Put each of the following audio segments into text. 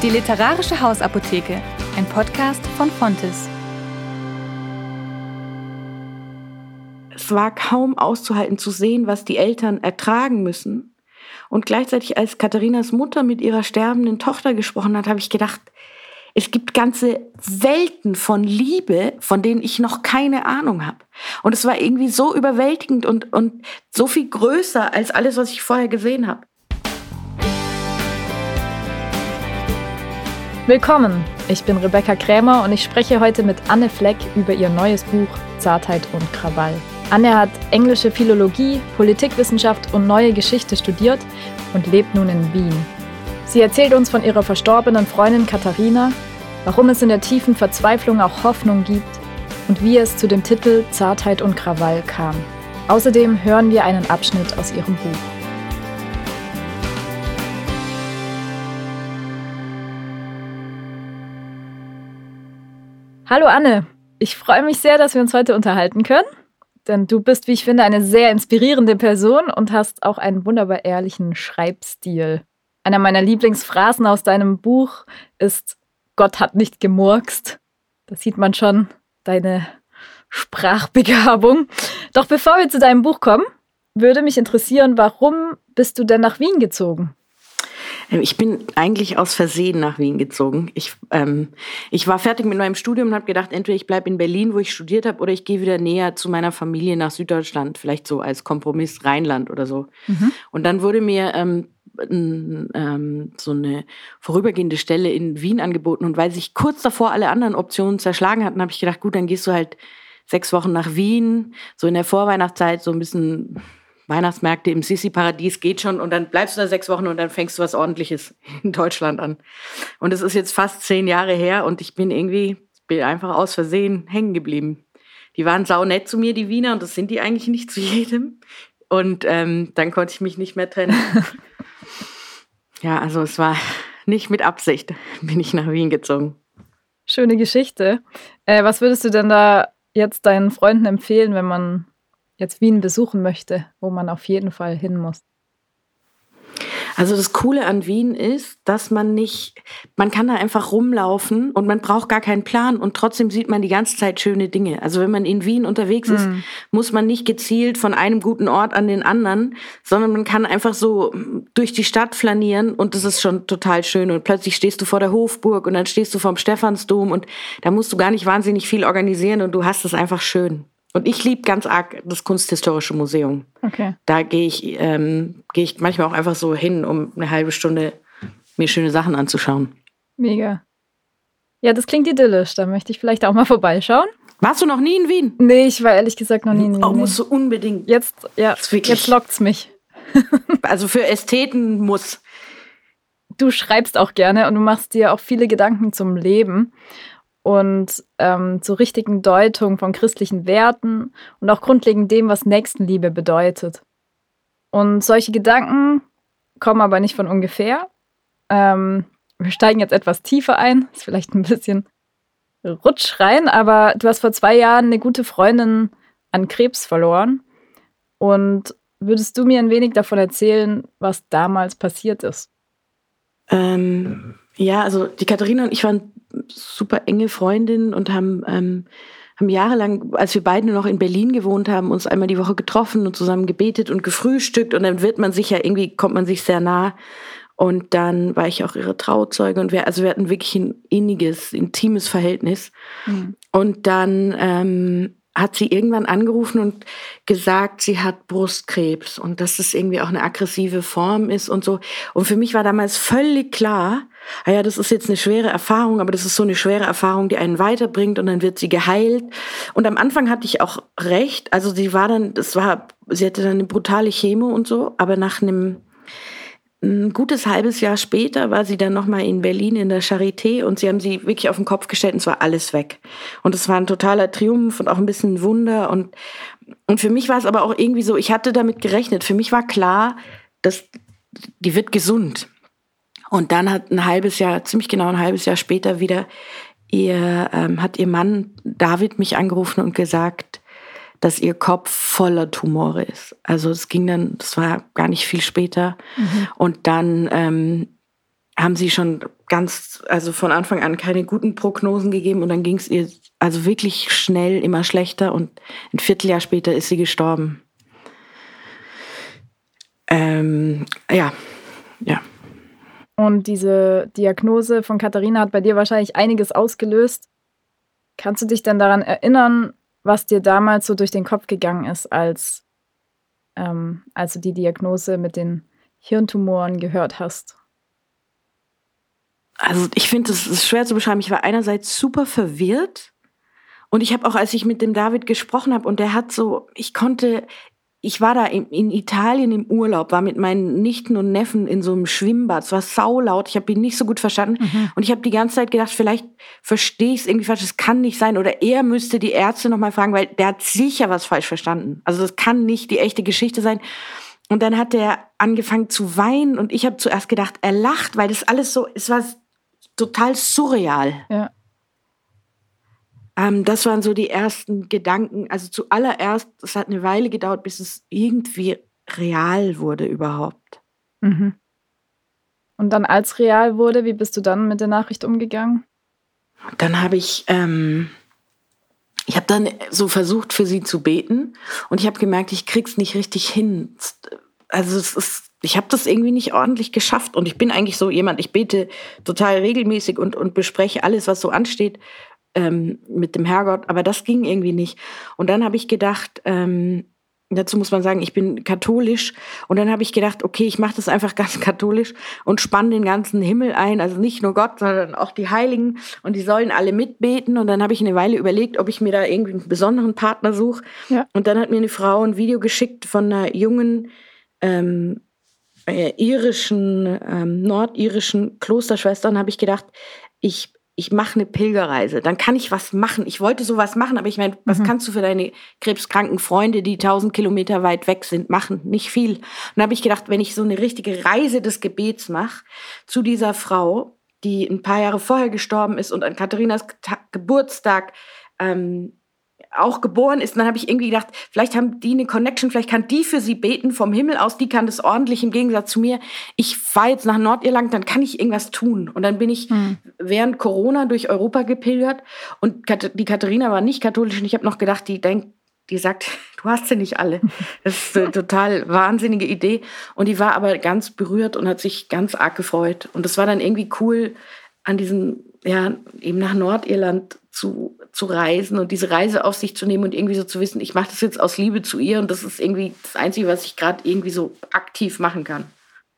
Die Literarische Hausapotheke, ein Podcast von Fontes. Es war kaum auszuhalten zu sehen, was die Eltern ertragen müssen. Und gleichzeitig, als Katharinas Mutter mit ihrer sterbenden Tochter gesprochen hat, habe ich gedacht, es gibt ganze Welten von Liebe, von denen ich noch keine Ahnung habe. Und es war irgendwie so überwältigend und, und so viel größer als alles, was ich vorher gesehen habe. Willkommen, ich bin Rebecca Krämer und ich spreche heute mit Anne Fleck über ihr neues Buch Zartheit und Krawall. Anne hat englische Philologie, Politikwissenschaft und neue Geschichte studiert und lebt nun in Wien. Sie erzählt uns von ihrer verstorbenen Freundin Katharina, warum es in der tiefen Verzweiflung auch Hoffnung gibt und wie es zu dem Titel Zartheit und Krawall kam. Außerdem hören wir einen Abschnitt aus ihrem Buch. Hallo Anne, ich freue mich sehr, dass wir uns heute unterhalten können, denn du bist, wie ich finde, eine sehr inspirierende Person und hast auch einen wunderbar ehrlichen Schreibstil. Einer meiner Lieblingsphrasen aus deinem Buch ist Gott hat nicht gemurkst. Da sieht man schon deine Sprachbegabung. Doch bevor wir zu deinem Buch kommen, würde mich interessieren, warum bist du denn nach Wien gezogen? Ähm, ich bin eigentlich aus Versehen nach Wien gezogen. Ich, ähm, ich war fertig mit meinem Studium und habe gedacht, entweder ich bleibe in Berlin, wo ich studiert habe, oder ich gehe wieder näher zu meiner Familie nach Süddeutschland, vielleicht so als Kompromiss Rheinland oder so. Mhm. Und dann wurde mir ähm, ähm, so eine vorübergehende Stelle in Wien angeboten. Und weil sich kurz davor alle anderen Optionen zerschlagen hatten, habe ich gedacht, gut, dann gehst du halt sechs Wochen nach Wien, so in der Vorweihnachtszeit, so ein bisschen Weihnachtsmärkte im Sissi-Paradies geht schon und dann bleibst du da sechs Wochen und dann fängst du was Ordentliches in Deutschland an. Und es ist jetzt fast zehn Jahre her und ich bin irgendwie, bin einfach aus Versehen hängen geblieben. Die waren sau nett zu mir, die Wiener, und das sind die eigentlich nicht zu jedem. Und ähm, dann konnte ich mich nicht mehr trennen. ja, also es war nicht mit Absicht, bin ich nach Wien gezogen. Schöne Geschichte. Äh, was würdest du denn da jetzt deinen Freunden empfehlen, wenn man jetzt Wien besuchen möchte, wo man auf jeden Fall hin muss? Also das Coole an Wien ist, dass man nicht, man kann da einfach rumlaufen und man braucht gar keinen Plan und trotzdem sieht man die ganze Zeit schöne Dinge. Also wenn man in Wien unterwegs ist, mhm. muss man nicht gezielt von einem guten Ort an den anderen, sondern man kann einfach so durch die Stadt flanieren und das ist schon total schön und plötzlich stehst du vor der Hofburg und dann stehst du vorm Stephansdom und da musst du gar nicht wahnsinnig viel organisieren und du hast es einfach schön. Und ich liebe ganz arg das Kunsthistorische Museum. Okay. Da gehe ich, ähm, geh ich manchmal auch einfach so hin, um eine halbe Stunde mir schöne Sachen anzuschauen. Mega. Ja, das klingt idyllisch. Da möchte ich vielleicht auch mal vorbeischauen. Warst du noch nie in Wien? Nee, ich war ehrlich gesagt noch nie in Wien. Oh, musst du unbedingt. Jetzt, ja, jetzt lockt's mich. also für Ästheten muss. Du schreibst auch gerne und du machst dir auch viele Gedanken zum Leben und ähm, zur richtigen Deutung von christlichen Werten und auch grundlegend dem, was Nächstenliebe bedeutet. Und solche Gedanken kommen aber nicht von ungefähr. Ähm, wir steigen jetzt etwas tiefer ein, ist vielleicht ein bisschen rutsch rein, aber du hast vor zwei Jahren eine gute Freundin an Krebs verloren. Und würdest du mir ein wenig davon erzählen, was damals passiert ist? Ähm, ja, also die Katharina und ich waren super enge Freundinnen und haben, ähm, haben jahrelang, als wir beide noch in Berlin gewohnt haben, uns einmal die Woche getroffen und zusammen gebetet und gefrühstückt und dann wird man sich ja irgendwie, kommt man sich sehr nah. Und dann war ich auch ihre Trauzeuge und wir, also wir hatten wirklich ein inniges, intimes Verhältnis. Mhm. Und dann ähm, hat sie irgendwann angerufen und gesagt, sie hat Brustkrebs und dass es irgendwie auch eine aggressive Form ist und so. Und für mich war damals völlig klar, ah ja, das ist jetzt eine schwere Erfahrung, aber das ist so eine schwere Erfahrung, die einen weiterbringt und dann wird sie geheilt. Und am Anfang hatte ich auch recht. Also sie war dann, das war, sie hatte dann eine brutale Chemo und so, aber nach einem ein gutes halbes Jahr später war sie dann nochmal in Berlin in der Charité und sie haben sie wirklich auf den Kopf gestellt und es war alles weg. Und es war ein totaler Triumph und auch ein bisschen Wunder. Und, und für mich war es aber auch irgendwie so, ich hatte damit gerechnet. Für mich war klar, dass die wird gesund. Und dann hat ein halbes Jahr, ziemlich genau ein halbes Jahr später wieder, ihr, ähm, hat ihr Mann David mich angerufen und gesagt, dass ihr Kopf voller Tumore ist. Also es ging dann, das war gar nicht viel später. Mhm. Und dann ähm, haben sie schon ganz, also von Anfang an keine guten Prognosen gegeben und dann ging es ihr also wirklich schnell immer schlechter und ein Vierteljahr später ist sie gestorben. Ähm, ja, ja. Und diese Diagnose von Katharina hat bei dir wahrscheinlich einiges ausgelöst. Kannst du dich denn daran erinnern, was dir damals so durch den Kopf gegangen ist, als, ähm, als du die Diagnose mit den Hirntumoren gehört hast? Also ich finde, es ist schwer zu beschreiben. Ich war einerseits super verwirrt und ich habe auch, als ich mit dem David gesprochen habe und der hat so, ich konnte, ich war da in, in, Italien im Urlaub, war mit meinen Nichten und Neffen in so einem Schwimmbad. Es war saulaut, ich habe ihn nicht so gut verstanden. Mhm. Und ich habe die ganze Zeit gedacht, vielleicht verstehe ich es irgendwie falsch, das kann nicht sein. Oder er müsste die Ärzte nochmal fragen, weil der hat sicher was falsch verstanden. Also das kann nicht die echte Geschichte sein. Und dann hat er angefangen zu weinen und ich habe zuerst gedacht, er lacht, weil das alles so, es war total surreal. Ja. Ähm, das waren so die ersten Gedanken. Also zuallererst, es hat eine Weile gedauert, bis es irgendwie real wurde überhaupt. Mhm. Und dann als real wurde, wie bist du dann mit der Nachricht umgegangen? Dann habe ich, ähm, ich habe dann so versucht, für sie zu beten und ich habe gemerkt, ich krieg's nicht richtig hin. Also es ist ich habe das irgendwie nicht ordentlich geschafft. Und ich bin eigentlich so jemand, ich bete total regelmäßig und, und bespreche alles, was so ansteht ähm, mit dem Herrgott. Aber das ging irgendwie nicht. Und dann habe ich gedacht, ähm, dazu muss man sagen, ich bin katholisch. Und dann habe ich gedacht, okay, ich mache das einfach ganz katholisch und spanne den ganzen Himmel ein. Also nicht nur Gott, sondern auch die Heiligen. Und die sollen alle mitbeten. Und dann habe ich eine Weile überlegt, ob ich mir da irgendwie einen besonderen Partner suche. Ja. Und dann hat mir eine Frau ein Video geschickt von einer jungen ähm, äh, irischen, ähm, nordirischen Klosterschwestern habe ich gedacht, ich, ich mache eine Pilgerreise. Dann kann ich was machen. Ich wollte sowas machen, aber ich meine, was mhm. kannst du für deine krebskranken Freunde, die tausend Kilometer weit weg sind, machen? Nicht viel. Und dann habe ich gedacht, wenn ich so eine richtige Reise des Gebets mache zu dieser Frau, die ein paar Jahre vorher gestorben ist und an Katharinas Geburtstag ähm, auch geboren ist. Und dann habe ich irgendwie gedacht, vielleicht haben die eine Connection, vielleicht kann die für sie beten vom Himmel aus, die kann das ordentlich im Gegensatz zu mir. Ich fahre jetzt nach Nordirland, dann kann ich irgendwas tun. Und dann bin ich hm. während Corona durch Europa gepilgert und die Katharina war nicht katholisch und ich habe noch gedacht, die denkt, die sagt, du hast sie nicht alle. Das ist eine total wahnsinnige Idee. Und die war aber ganz berührt und hat sich ganz arg gefreut. Und das war dann irgendwie cool, an diesem, ja, eben nach Nordirland zu, zu reisen und diese Reise auf sich zu nehmen und irgendwie so zu wissen, ich mache das jetzt aus Liebe zu ihr und das ist irgendwie das Einzige, was ich gerade irgendwie so aktiv machen kann.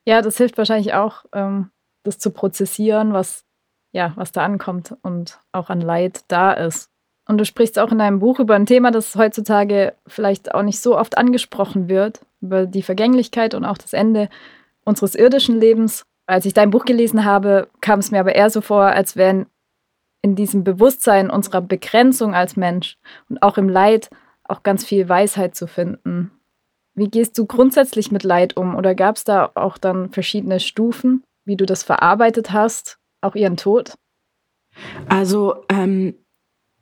Ja, das hilft wahrscheinlich auch, ähm, das zu prozessieren, was, ja, was da ankommt und auch an Leid da ist. Und du sprichst auch in deinem Buch über ein Thema, das heutzutage vielleicht auch nicht so oft angesprochen wird, über die Vergänglichkeit und auch das Ende unseres irdischen Lebens. Als ich dein Buch gelesen habe, kam es mir aber eher so vor, als wären in diesem Bewusstsein unserer Begrenzung als Mensch und auch im Leid auch ganz viel Weisheit zu finden. Wie gehst du grundsätzlich mit Leid um? Oder gab es da auch dann verschiedene Stufen, wie du das verarbeitet hast, auch ihren Tod? Also ähm,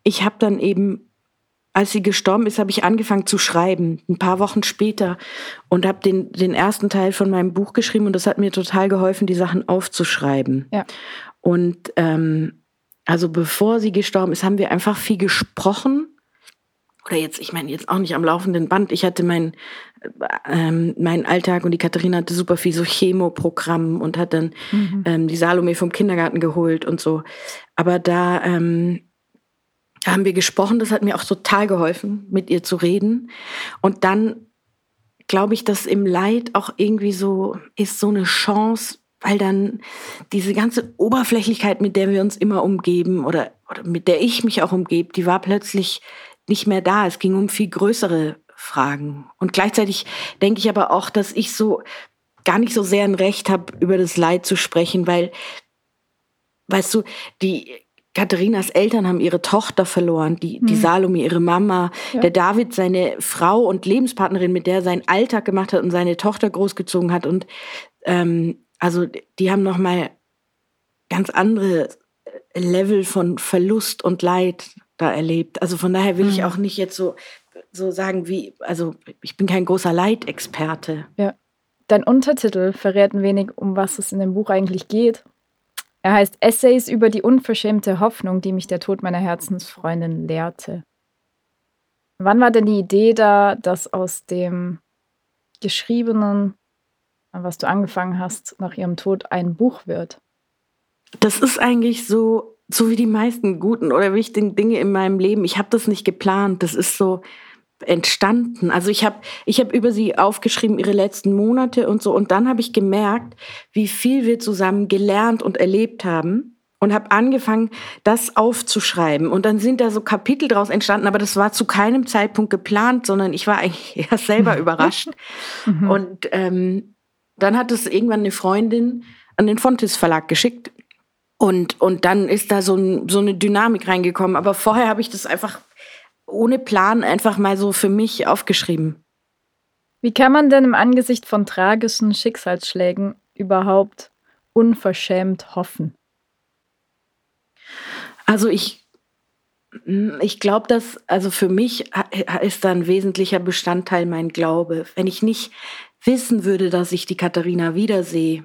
ich habe dann eben, als sie gestorben ist, habe ich angefangen zu schreiben, ein paar Wochen später und habe den, den ersten Teil von meinem Buch geschrieben und das hat mir total geholfen, die Sachen aufzuschreiben. Ja. Und ähm, also bevor sie gestorben ist, haben wir einfach viel gesprochen. Oder jetzt, ich meine, jetzt auch nicht am laufenden Band. Ich hatte meinen ähm, mein Alltag und die Katharina hatte super viel so Chemoprogramm und hat dann mhm. ähm, die Salome vom Kindergarten geholt und so. Aber da ähm, haben wir gesprochen, das hat mir auch total geholfen, mit ihr zu reden. Und dann glaube ich, dass im Leid auch irgendwie so ist so eine Chance, weil dann diese ganze Oberflächlichkeit, mit der wir uns immer umgeben oder, oder mit der ich mich auch umgebe, die war plötzlich nicht mehr da. Es ging um viel größere Fragen. Und gleichzeitig denke ich aber auch, dass ich so gar nicht so sehr ein Recht habe, über das Leid zu sprechen, weil, weißt du, die Katharinas Eltern haben ihre Tochter verloren, die, die hm. Salome, ihre Mama, ja. der David, seine Frau und Lebenspartnerin, mit der er seinen Alltag gemacht hat und seine Tochter großgezogen hat. Und ähm, also die haben noch mal ganz andere äh, Level von Verlust und Leid da erlebt. Also von daher will mhm. ich auch nicht jetzt so so sagen wie also ich bin kein großer Leidexperte. Ja. Dein Untertitel verrät ein wenig, um was es in dem Buch eigentlich geht. Er heißt Essays über die unverschämte Hoffnung, die mich der Tod meiner Herzensfreundin lehrte. Wann war denn die Idee da, dass aus dem Geschriebenen, was du angefangen hast, nach ihrem Tod ein Buch wird? Das ist eigentlich so, so wie die meisten guten oder wichtigen Dinge in meinem Leben. Ich habe das nicht geplant. Das ist so entstanden. Also ich habe ich hab über sie aufgeschrieben, ihre letzten Monate und so. Und dann habe ich gemerkt, wie viel wir zusammen gelernt und erlebt haben. Und habe angefangen, das aufzuschreiben. Und dann sind da so Kapitel draus entstanden, aber das war zu keinem Zeitpunkt geplant, sondern ich war eigentlich erst selber überrascht. Mhm. Und ähm, dann hat es irgendwann eine Freundin an den Fontes Verlag geschickt und, und dann ist da so, ein, so eine Dynamik reingekommen. Aber vorher habe ich das einfach ohne Plan einfach mal so für mich aufgeschrieben. Wie kann man denn im Angesicht von tragischen Schicksalsschlägen überhaupt unverschämt hoffen? Also ich, ich glaube, dass, also für mich ist da ein wesentlicher Bestandteil mein Glaube. Wenn ich nicht wissen würde, dass ich die Katharina wiedersehe,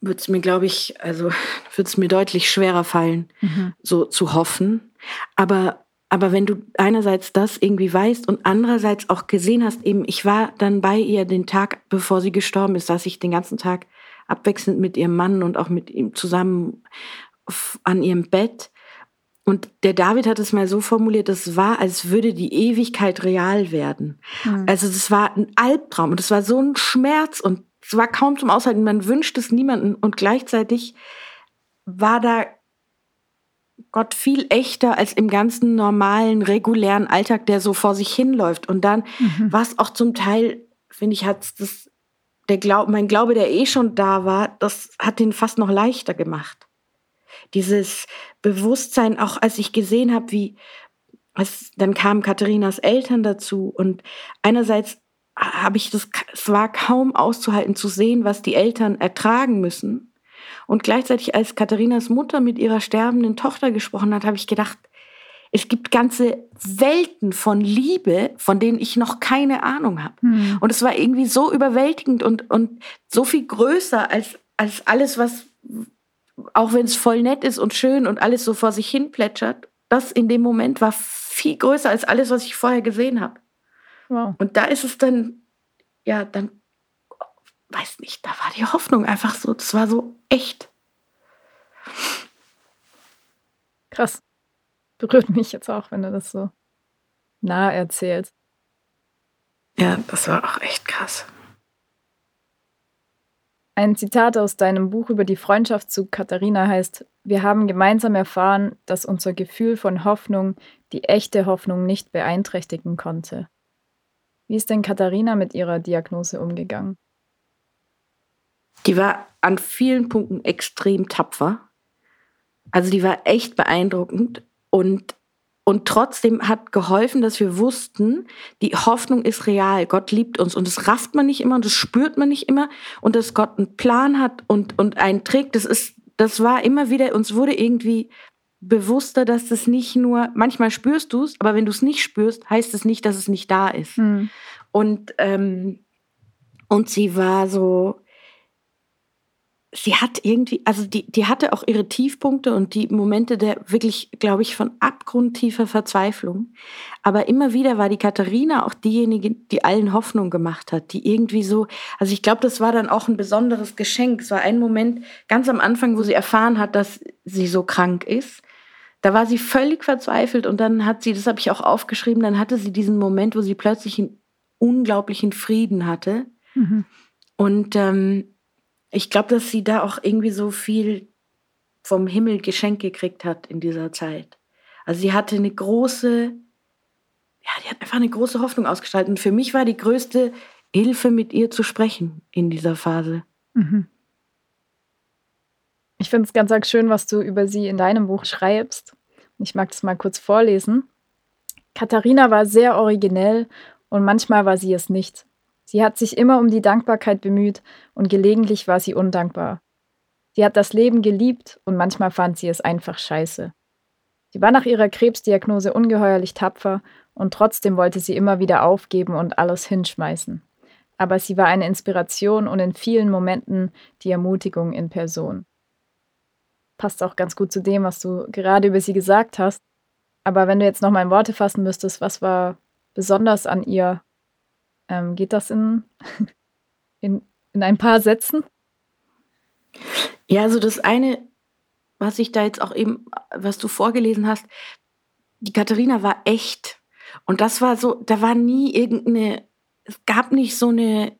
würde es mir, glaube ich, also würde es mir deutlich schwerer fallen, mhm. so zu hoffen. Aber, aber wenn du einerseits das irgendwie weißt und andererseits auch gesehen hast, eben, ich war dann bei ihr den Tag, bevor sie gestorben ist, saß ich den ganzen Tag abwechselnd mit ihrem Mann und auch mit ihm zusammen an ihrem Bett. Und der David hat es mal so formuliert, das war, als würde die Ewigkeit real werden. Mhm. Also das war ein Albtraum und es war so ein Schmerz und es war kaum zum Aushalten. Man wünscht es niemanden und gleichzeitig war da Gott viel echter als im ganzen normalen, regulären Alltag, der so vor sich hinläuft. Und dann mhm. war es auch zum Teil, finde ich, hat das, der Glaub, mein Glaube, der eh schon da war, das hat den fast noch leichter gemacht. Dieses Bewusstsein, auch als ich gesehen habe, wie, was, dann kamen Katharinas Eltern dazu und einerseits habe ich das, es war kaum auszuhalten zu sehen, was die Eltern ertragen müssen. Und gleichzeitig, als Katharinas Mutter mit ihrer sterbenden Tochter gesprochen hat, habe ich gedacht, es gibt ganze Welten von Liebe, von denen ich noch keine Ahnung habe. Mhm. Und es war irgendwie so überwältigend und, und so viel größer als, als alles, was, auch wenn es voll nett ist und schön und alles so vor sich hin plätschert, das in dem Moment war viel größer als alles, was ich vorher gesehen habe. Wow. Und da ist es dann, ja, dann, weiß nicht, da war die Hoffnung einfach so, das war so echt. Krass. Berührt mich jetzt auch, wenn du das so nah erzählst. Ja, das war auch echt krass. Ein Zitat aus deinem Buch über die Freundschaft zu Katharina heißt, wir haben gemeinsam erfahren, dass unser Gefühl von Hoffnung die echte Hoffnung nicht beeinträchtigen konnte. Wie ist denn Katharina mit ihrer Diagnose umgegangen? Die war an vielen Punkten extrem tapfer. Also die war echt beeindruckend und, und trotzdem hat geholfen, dass wir wussten, die Hoffnung ist real. Gott liebt uns und das rafft man nicht immer und das spürt man nicht immer und dass Gott einen Plan hat und, und einen trägt, das ist, das war immer wieder, uns wurde irgendwie bewusster, dass das nicht nur, manchmal spürst du es, aber wenn du es nicht spürst, heißt es nicht, dass es nicht da ist. Mhm. Und, ähm, und sie war so, sie hat irgendwie, also die, die hatte auch ihre Tiefpunkte und die Momente der wirklich, glaube ich, von abgrundtiefer Verzweiflung. Aber immer wieder war die Katharina auch diejenige, die allen Hoffnung gemacht hat, die irgendwie so, also ich glaube, das war dann auch ein besonderes Geschenk. Es war ein Moment ganz am Anfang, wo sie erfahren hat, dass sie so krank ist. Da war sie völlig verzweifelt und dann hat sie, das habe ich auch aufgeschrieben, dann hatte sie diesen Moment, wo sie plötzlich einen unglaublichen Frieden hatte. Mhm. Und ähm, ich glaube, dass sie da auch irgendwie so viel vom Himmel geschenkt gekriegt hat in dieser Zeit. Also sie hatte eine große, ja, die hat einfach eine große Hoffnung ausgestaltet. Und für mich war die größte Hilfe, mit ihr zu sprechen in dieser Phase. Mhm. Ich finde es ganz, ganz schön, was du über sie in deinem Buch schreibst. Ich mag das mal kurz vorlesen. Katharina war sehr originell und manchmal war sie es nicht. Sie hat sich immer um die Dankbarkeit bemüht und gelegentlich war sie undankbar. Sie hat das Leben geliebt und manchmal fand sie es einfach scheiße. Sie war nach ihrer Krebsdiagnose ungeheuerlich tapfer und trotzdem wollte sie immer wieder aufgeben und alles hinschmeißen. Aber sie war eine Inspiration und in vielen Momenten die Ermutigung in Person. passt auch ganz gut zu dem, was du gerade über sie gesagt hast. Aber wenn du jetzt noch mal in Worte fassen müsstest, was war besonders an ihr? Ähm, geht das in, in, in ein paar Sätzen? Ja, also das eine, was ich da jetzt auch eben, was du vorgelesen hast, die Katharina war echt. Und das war so, da war nie irgendeine, es gab nicht so eine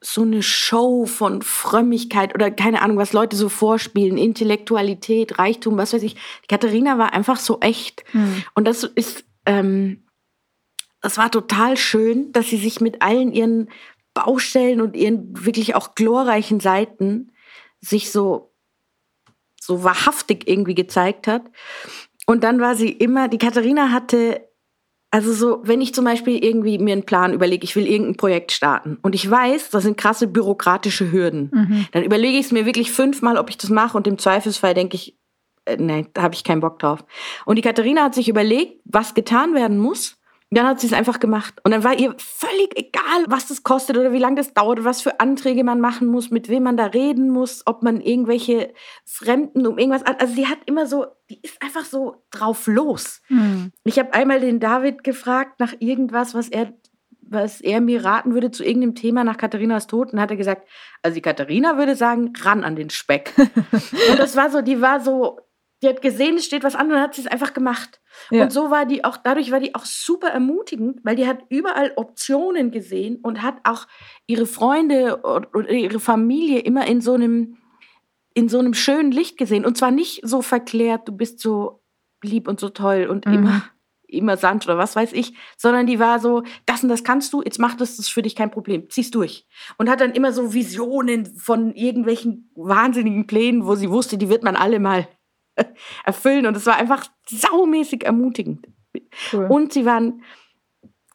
so eine Show von Frömmigkeit oder keine Ahnung, was Leute so vorspielen, Intellektualität, Reichtum, was weiß ich. Die Katharina war einfach so echt. Hm. Und das ist, ähm, das war total schön, dass sie sich mit allen ihren Baustellen und ihren wirklich auch glorreichen Seiten sich so, so wahrhaftig irgendwie gezeigt hat. Und dann war sie immer, die Katharina hatte also so, wenn ich zum Beispiel irgendwie mir einen Plan überlege, ich will irgendein Projekt starten und ich weiß, das sind krasse bürokratische Hürden, mhm. dann überlege ich es mir wirklich fünfmal, ob ich das mache und im Zweifelsfall denke ich, äh, nee, da habe ich keinen Bock drauf. Und die Katharina hat sich überlegt, was getan werden muss dann hat sie es einfach gemacht. Und dann war ihr völlig egal, was das kostet oder wie lange das dauert, was für Anträge man machen muss, mit wem man da reden muss, ob man irgendwelche Fremden um irgendwas. Also sie hat immer so, die ist einfach so drauf los. Mhm. Ich habe einmal den David gefragt nach irgendwas, was er was er mir raten würde zu irgendeinem Thema nach Katharinas Tod und hat er gesagt, also die Katharina würde sagen, ran an den Speck. und das war so, die war so, die hat gesehen, es steht was an und hat sie es einfach gemacht. Ja. Und so war die auch, dadurch war die auch super ermutigend, weil die hat überall Optionen gesehen und hat auch ihre Freunde oder ihre Familie immer in so einem, in so einem schönen Licht gesehen. Und zwar nicht so verklärt, du bist so lieb und so toll und mhm. immer, immer Sand oder was weiß ich, sondern die war so, das und das kannst du, jetzt macht das, das ist für dich kein Problem, zieh's durch. Und hat dann immer so Visionen von irgendwelchen wahnsinnigen Plänen, wo sie wusste, die wird man alle mal erfüllen. Und es war einfach saumäßig ermutigend. Cool. Und sie waren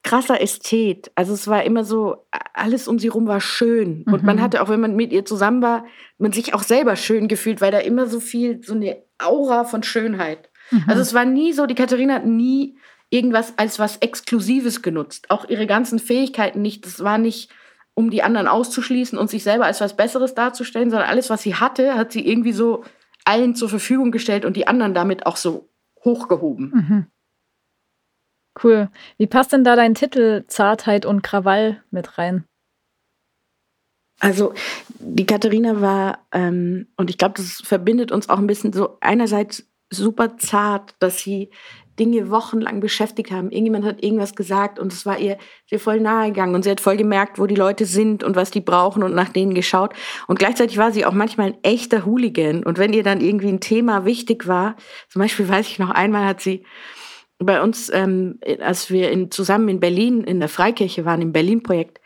krasser Ästhet. Also es war immer so, alles um sie rum war schön. Mhm. Und man mhm. hatte auch, wenn man mit ihr zusammen war, man sich auch selber schön gefühlt, weil da immer so viel, so eine Aura von Schönheit. Mhm. Also es war nie so, die Katharina hat nie irgendwas als was Exklusives genutzt. Auch ihre ganzen Fähigkeiten nicht. Das war nicht, um die anderen auszuschließen und sich selber als was Besseres darzustellen, sondern alles, was sie hatte, hat sie irgendwie so allen zur Verfügung gestellt und die anderen damit auch so hochgehoben. Mhm. Cool. Wie passt denn da dein Titel Zartheit und Krawall mit rein? Also die Katharina war, ähm, und ich glaube, das verbindet uns auch ein bisschen so einerseits super zart, dass sie Dinge wochenlang beschäftigt haben. Irgendjemand hat irgendwas gesagt und es war ihr, ihr voll nahe gegangen und sie hat voll gemerkt, wo die Leute sind und was die brauchen und nach denen geschaut. Und gleichzeitig war sie auch manchmal ein echter Hooligan. Und wenn ihr dann irgendwie ein Thema wichtig war, zum Beispiel weiß ich noch einmal hat sie bei uns, ähm, als wir in, zusammen in Berlin in der Freikirche waren, im Berlin-Projekt,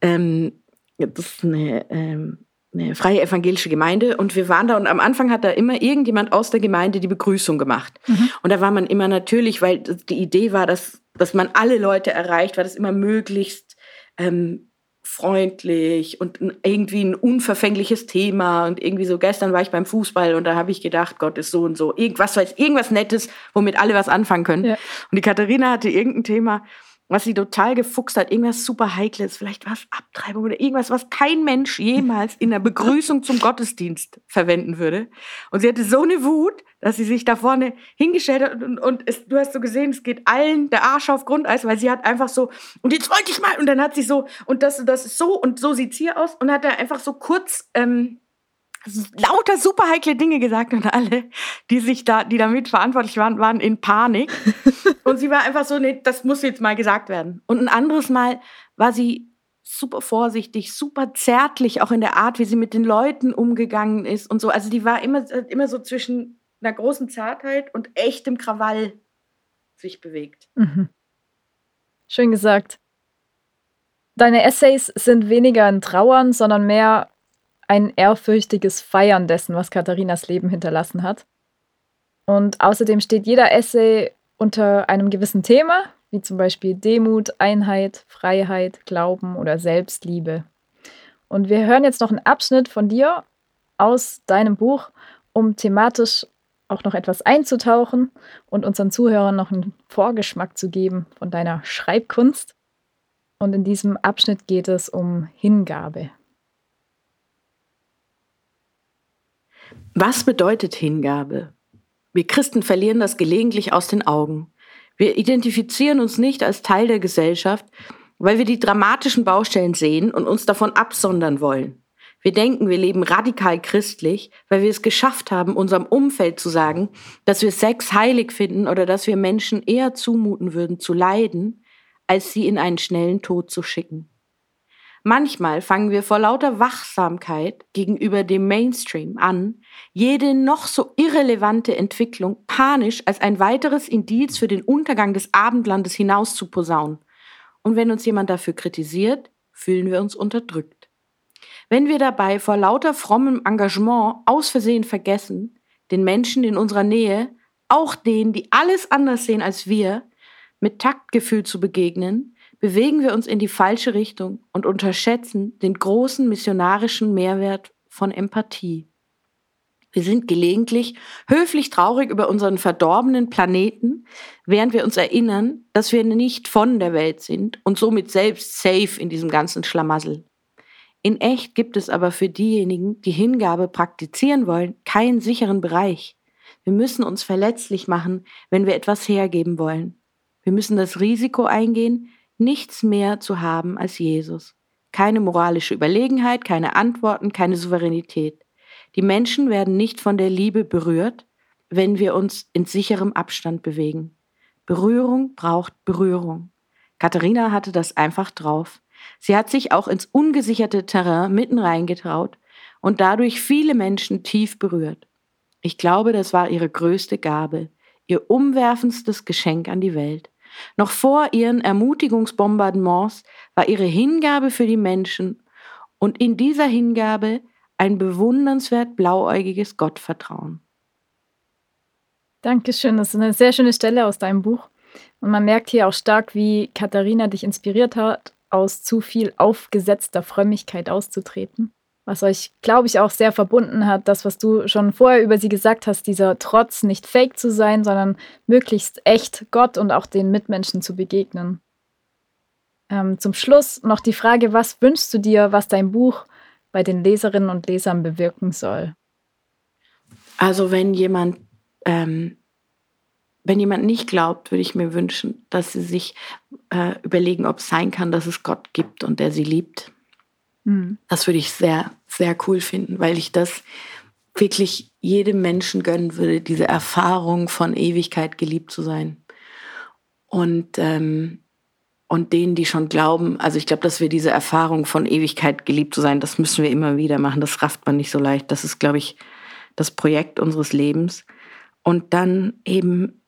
ähm, das ist eine ähm, eine freie evangelische Gemeinde und wir waren da und am Anfang hat da immer irgendjemand aus der Gemeinde die Begrüßung gemacht. Mhm. Und da war man immer natürlich, weil die Idee war, dass, dass man alle Leute erreicht, war das immer möglichst ähm, freundlich und irgendwie ein unverfängliches Thema und irgendwie so gestern war ich beim Fußball und da habe ich gedacht, Gott ist so und so, irgendwas weiß irgendwas Nettes, womit alle was anfangen können. Ja. Und die Katharina hatte irgendein Thema was sie total gefuchst hat, irgendwas super Heikles, vielleicht war es Abtreibung oder irgendwas, was kein Mensch jemals in der Begrüßung zum Gottesdienst verwenden würde. Und sie hatte so eine Wut, dass sie sich da vorne hingestellt hat und, und es, du hast so gesehen, es geht allen der Arsch auf Grundeis, weil sie hat einfach so, und jetzt wollte ich mal, und dann hat sie so, und das, das ist so, und so sieht's hier aus, und hat da einfach so kurz, ähm, lauter super heikle Dinge gesagt und alle, die sich da, die damit verantwortlich waren, waren in Panik. und sie war einfach so, nee, das muss jetzt mal gesagt werden. Und ein anderes Mal war sie super vorsichtig, super zärtlich, auch in der Art, wie sie mit den Leuten umgegangen ist und so. Also die war immer, immer so zwischen einer großen Zartheit und echtem Krawall sich bewegt. Mhm. Schön gesagt. Deine Essays sind weniger ein Trauern, sondern mehr ein ehrfürchtiges Feiern dessen, was Katharinas Leben hinterlassen hat. Und außerdem steht jeder Essay unter einem gewissen Thema, wie zum Beispiel Demut, Einheit, Freiheit, Glauben oder Selbstliebe. Und wir hören jetzt noch einen Abschnitt von dir aus deinem Buch, um thematisch auch noch etwas einzutauchen und unseren Zuhörern noch einen Vorgeschmack zu geben von deiner Schreibkunst. Und in diesem Abschnitt geht es um Hingabe. Was bedeutet Hingabe? Wir Christen verlieren das gelegentlich aus den Augen. Wir identifizieren uns nicht als Teil der Gesellschaft, weil wir die dramatischen Baustellen sehen und uns davon absondern wollen. Wir denken, wir leben radikal christlich, weil wir es geschafft haben, unserem Umfeld zu sagen, dass wir Sex heilig finden oder dass wir Menschen eher zumuten würden zu leiden, als sie in einen schnellen Tod zu schicken. Manchmal fangen wir vor lauter Wachsamkeit gegenüber dem Mainstream an, jede noch so irrelevante Entwicklung panisch als ein weiteres Indiz für den Untergang des Abendlandes hinaus zu posaunen. Und wenn uns jemand dafür kritisiert, fühlen wir uns unterdrückt. Wenn wir dabei vor lauter frommem Engagement aus Versehen vergessen, den Menschen in unserer Nähe, auch denen, die alles anders sehen als wir, mit Taktgefühl zu begegnen, bewegen wir uns in die falsche Richtung und unterschätzen den großen missionarischen Mehrwert von Empathie. Wir sind gelegentlich höflich traurig über unseren verdorbenen Planeten, während wir uns erinnern, dass wir nicht von der Welt sind und somit selbst safe in diesem ganzen Schlamassel. In echt gibt es aber für diejenigen, die Hingabe praktizieren wollen, keinen sicheren Bereich. Wir müssen uns verletzlich machen, wenn wir etwas hergeben wollen. Wir müssen das Risiko eingehen, nichts mehr zu haben als Jesus. Keine moralische Überlegenheit, keine Antworten, keine Souveränität. Die Menschen werden nicht von der Liebe berührt, wenn wir uns in sicherem Abstand bewegen. Berührung braucht Berührung. Katharina hatte das einfach drauf. Sie hat sich auch ins ungesicherte Terrain mitten reingetraut und dadurch viele Menschen tief berührt. Ich glaube, das war ihre größte Gabe, ihr umwerfendstes Geschenk an die Welt. Noch vor ihren Ermutigungsbombardements war ihre Hingabe für die Menschen und in dieser Hingabe ein bewundernswert blauäugiges Gottvertrauen. Dankeschön, das ist eine sehr schöne Stelle aus deinem Buch. Und man merkt hier auch stark, wie Katharina dich inspiriert hat, aus zu viel aufgesetzter Frömmigkeit auszutreten was euch, glaube ich, auch sehr verbunden hat, das, was du schon vorher über sie gesagt hast, dieser Trotz, nicht fake zu sein, sondern möglichst echt Gott und auch den Mitmenschen zu begegnen. Ähm, zum Schluss noch die Frage, was wünschst du dir, was dein Buch bei den Leserinnen und Lesern bewirken soll? Also wenn jemand, ähm, wenn jemand nicht glaubt, würde ich mir wünschen, dass sie sich äh, überlegen, ob es sein kann, dass es Gott gibt und der sie liebt Mhm. Das würde ich sehr, sehr cool finden, weil ich das wirklich jedem Menschen gönnen würde, diese Erfahrung von Ewigkeit geliebt zu sein. Und, ähm, und denen, die schon glauben, also ich glaube, dass wir diese Erfahrung von Ewigkeit geliebt zu sein, das müssen wir immer wieder machen. Das rafft man nicht so leicht. Das ist, glaube ich, das Projekt unseres Lebens. Und dann eben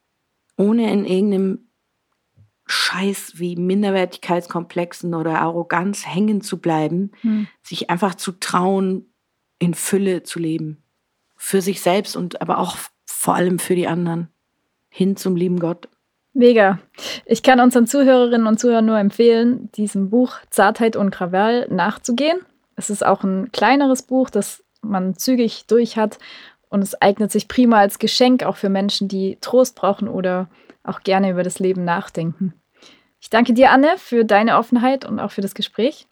ohne in irgendeinem Scheiß wie Minderwertigkeitskomplexen oder Arroganz hängen zu bleiben, hm. sich einfach zu trauen, in Fülle zu leben. Für sich selbst und aber auch vor allem für die anderen. Hin zum lieben Gott. Mega. Ich kann unseren Zuhörerinnen und Zuhörern nur empfehlen, diesem Buch Zartheit und Krawall nachzugehen. Es ist auch ein kleineres Buch, das man zügig durch hat und es eignet sich prima als Geschenk auch für Menschen, die Trost brauchen oder auch gerne über das Leben nachdenken. Ich danke dir, Anne, für deine Offenheit und auch für das Gespräch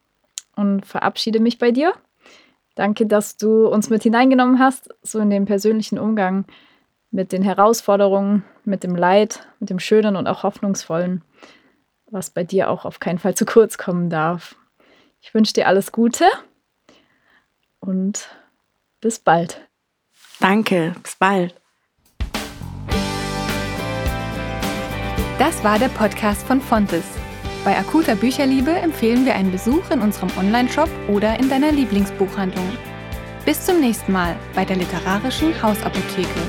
und verabschiede mich bei dir. Danke, dass du uns mit hineingenommen hast, so in den persönlichen Umgang mit den Herausforderungen, mit dem Leid, mit dem Schönen und auch Hoffnungsvollen, was bei dir auch auf keinen Fall zu kurz kommen darf. Ich wünsche dir alles Gute und bis bald. Danke, bis bald. Das war der Podcast von Fontes. Bei akuter Bücherliebe empfehlen wir einen Besuch in unserem Onlineshop oder in deiner Lieblingsbuchhandlung. Bis zum nächsten Mal bei der literarischen Hausapotheke.